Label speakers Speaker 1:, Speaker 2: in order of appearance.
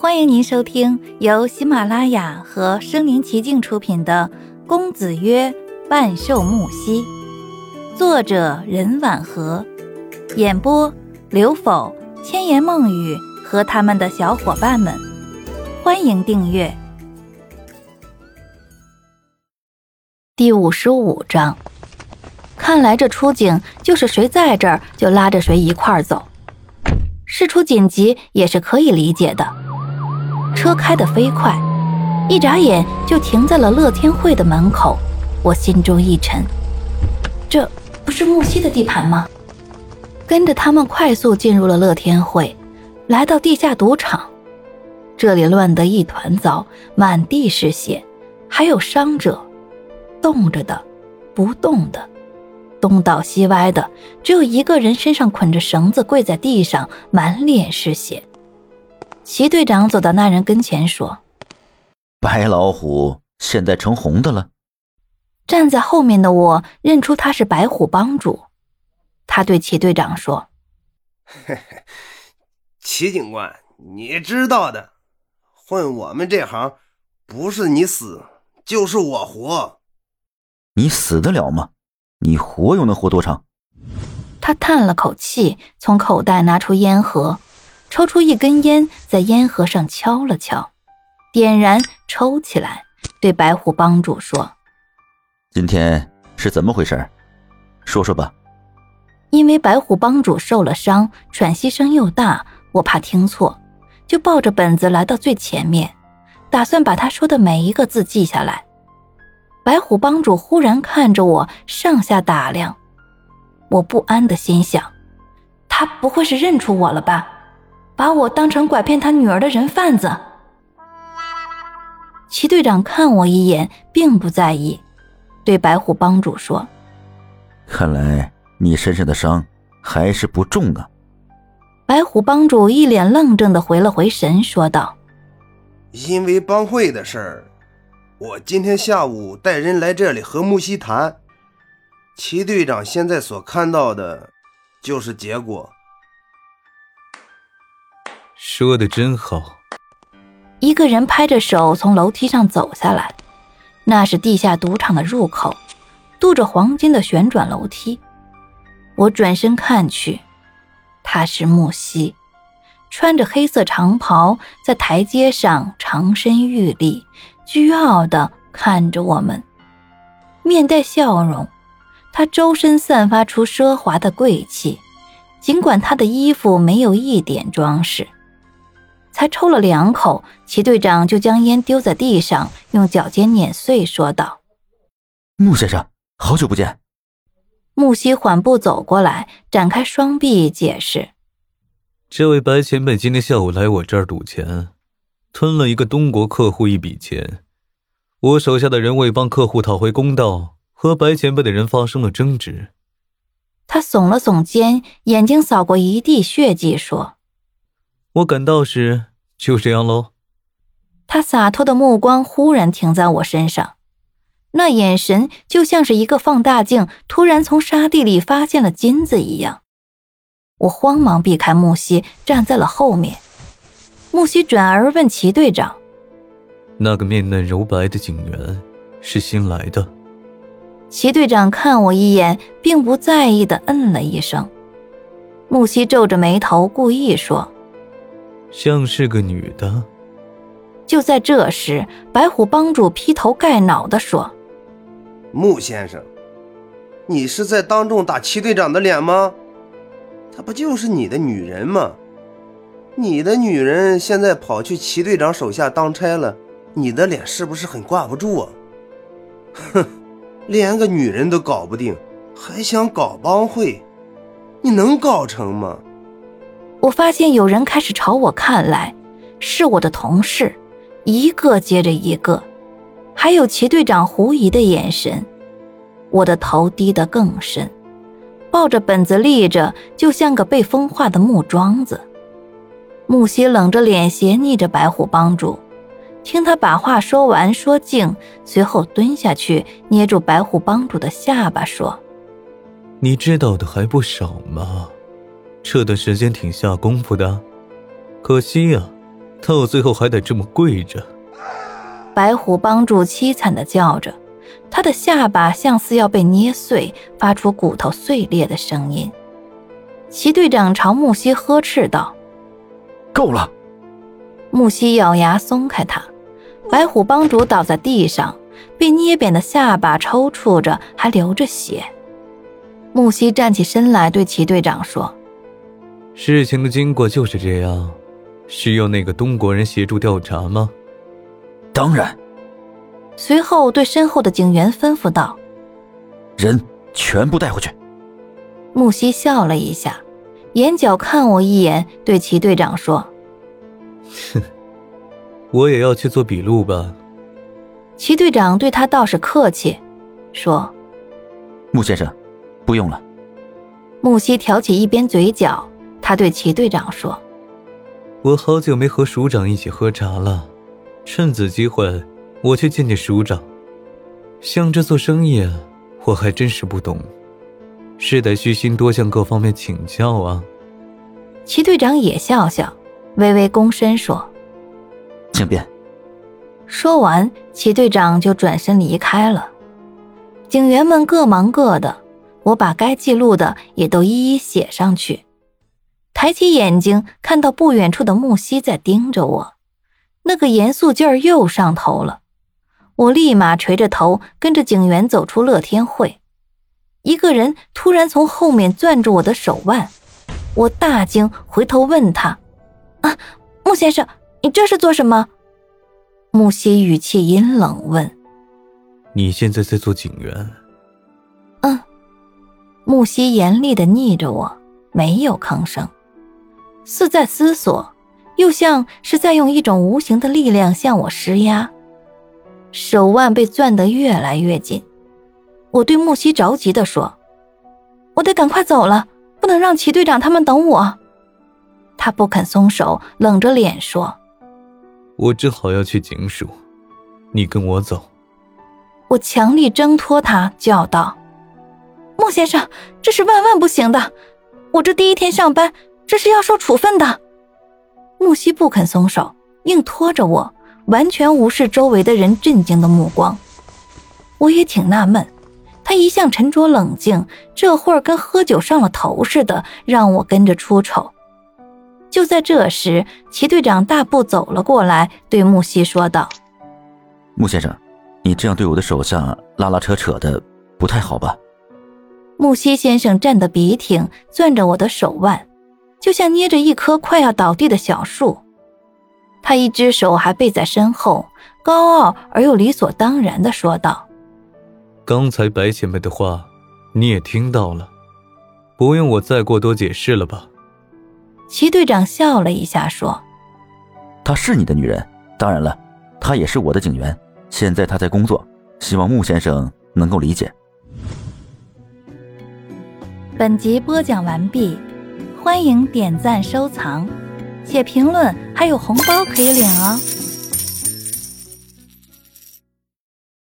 Speaker 1: 欢迎您收听由喜马拉雅和声临其境出品的《公子曰半兽木兮》，作者任婉和，演播刘否、千言梦语和他们的小伙伴们。欢迎订阅。第五十五章，看来这出警就是谁在这儿就拉着谁一块儿走。事出紧急也是可以理解的。车开得飞快，一眨眼就停在了乐天会的门口。我心中一沉，这不是木西的地盘吗？跟着他们快速进入了乐天会，来到地下赌场。这里乱得一团糟，满地是血，还有伤者，动着的，不动的。东倒西歪的，只有一个人身上捆着绳子，跪在地上，满脸是血。齐队长走到那人跟前说：“
Speaker 2: 白老虎现在成红的了。”
Speaker 1: 站在后面的我认出他是白虎帮主，他对齐队长说：“
Speaker 3: 嘿嘿，齐警官，你知道的，混我们这行，不是你死就是我活。
Speaker 2: 你死得了吗？”你活又能活多长？
Speaker 1: 他叹了口气，从口袋拿出烟盒，抽出一根烟，在烟盒上敲了敲，点燃，抽起来，对白虎帮主说：“
Speaker 2: 今天是怎么回事？说说吧。”
Speaker 1: 因为白虎帮主受了伤，喘息声又大，我怕听错，就抱着本子来到最前面，打算把他说的每一个字记下来。白虎帮主忽然看着我，上下打量，我不安的心想：他不会是认出我了吧？把我当成拐骗他女儿的人贩子？齐队长看我一眼，并不在意，对白虎帮主说：“
Speaker 2: 看来你身上的伤还是不重啊。”
Speaker 1: 白虎帮主一脸愣怔的回了回神，说道：“
Speaker 3: 因为帮会的事儿。”我今天下午带人来这里和木西谈，齐队长现在所看到的，就是结果。
Speaker 4: 说的真好。
Speaker 1: 一个人拍着手从楼梯上走下来，那是地下赌场的入口，镀着黄金的旋转楼梯。我转身看去，他是木西，穿着黑色长袍，在台阶上长身玉立。倨傲的看着我们，面带笑容。他周身散发出奢华的贵气，尽管他的衣服没有一点装饰。才抽了两口，齐队长就将烟丢在地上，用脚尖碾碎，说道：“
Speaker 2: 穆先生，好久不见。”
Speaker 1: 穆西缓步走过来，展开双臂，解释：“
Speaker 4: 这位白前辈今天下午来我这儿赌钱。”吞了一个东国客户一笔钱，我手下的人为帮客户讨回公道，和白前辈的人发生了争执。
Speaker 1: 他耸了耸肩，眼睛扫过一地血迹，说：“
Speaker 4: 我赶到时就这样喽。”
Speaker 1: 他洒脱的目光忽然停在我身上，那眼神就像是一个放大镜突然从沙地里发现了金子一样。我慌忙避开木西，站在了后面。木西转而问齐队长：“
Speaker 4: 那个面嫩柔白的警员是新来的？”
Speaker 1: 齐队长看我一眼，并不在意的嗯了一声。木西皱着眉头，故意说：“
Speaker 4: 像是个女的。”
Speaker 1: 就在这时，白虎帮主劈头盖脑的说：“
Speaker 3: 穆先生，你是在当众打齐队长的脸吗？她不就是你的女人吗？”你的女人现在跑去齐队长手下当差了，你的脸是不是很挂不住啊？哼，连个女人都搞不定，还想搞帮会，你能搞成吗？
Speaker 1: 我发现有人开始朝我看来，是我的同事，一个接着一个，还有齐队长狐疑的眼神。我的头低得更深，抱着本子立着，就像个被风化的木桩子。木西冷着脸斜睨着白虎帮主，听他把话说完，说尽，随后蹲下去捏住白虎帮主的下巴，说：“
Speaker 4: 你知道的还不少嘛，这段时间挺下功夫的，可惜呀，到最后还得这么跪着。
Speaker 1: 白虎帮主凄惨的叫着，他的下巴像似要被捏碎，发出骨头碎裂的声音。齐队长朝木西呵斥道：“
Speaker 2: 够了！”
Speaker 1: 木西咬牙松开他，白虎帮主倒在地上，被捏扁的下巴抽搐着，还流着血。木西站起身来，对齐队长说：“
Speaker 4: 事情的经过就是这样，需要那个东国人协助调查吗？”
Speaker 2: 当然。
Speaker 1: 随后对身后的警员吩咐道：“
Speaker 2: 人全部带回去。”
Speaker 1: 木西笑了一下，眼角看我一眼，对齐队长说：“
Speaker 4: 哼，我也要去做笔录吧。”
Speaker 1: 齐队长对他倒是客气，说：“
Speaker 2: 穆先生，不用了。”
Speaker 1: 木西挑起一边嘴角，他对齐队长说：“
Speaker 4: 我好久没和署长一起喝茶了。”趁此机会，我去见见署长。像这做生意，我还真是不懂，是得虚心多向各方面请教啊。
Speaker 1: 齐队长也笑笑，微微躬身说：“
Speaker 2: 请便。”
Speaker 1: 说完，齐队长就转身离开了。警员们各忙各的，我把该记录的也都一一写上去。抬起眼睛，看到不远处的木西在盯着我。那个严肃劲儿又上头了，我立马垂着头跟着警员走出乐天会。一个人突然从后面攥住我的手腕，我大惊，回头问他：“啊，穆先生，你这是做什么？”穆西语气阴冷问：“
Speaker 4: 你现在在做警员？”
Speaker 1: 嗯。穆西严厉的睨着我，没有吭声，似在思索。又像是在用一种无形的力量向我施压，手腕被攥得越来越紧。我对木西着急地说：“我得赶快走了，不能让齐队长他们等我。”他不肯松手，冷着脸说：“
Speaker 4: 我只好要去警署，你跟我走。”
Speaker 1: 我强力挣脱他，叫道：“穆先生，这是万万不行的！我这第一天上班，这是要受处分的。”木西不肯松手，硬拖着我，完全无视周围的人震惊的目光。我也挺纳闷，他一向沉着冷静，这会儿跟喝酒上了头似的，让我跟着出丑。就在这时，齐队长大步走了过来，对木西说道：“
Speaker 2: 穆先生，你这样对我的手下拉拉扯扯的，不太好吧？”
Speaker 1: 木西先生站得笔挺，攥着我的手腕。就像捏着一棵快要倒地的小树，他一只手还背在身后，高傲而又理所当然的说道：“
Speaker 4: 刚才白前辈的话，你也听到了，不用我再过多解释了吧？”
Speaker 1: 齐队长笑了一下说：“
Speaker 2: 她是你的女人，当然了，她也是我的警员。现在她在工作，希望穆先生能够理解。”
Speaker 1: 本集播讲完毕。欢迎点赞、收藏、写评论，还有红包可以领哦！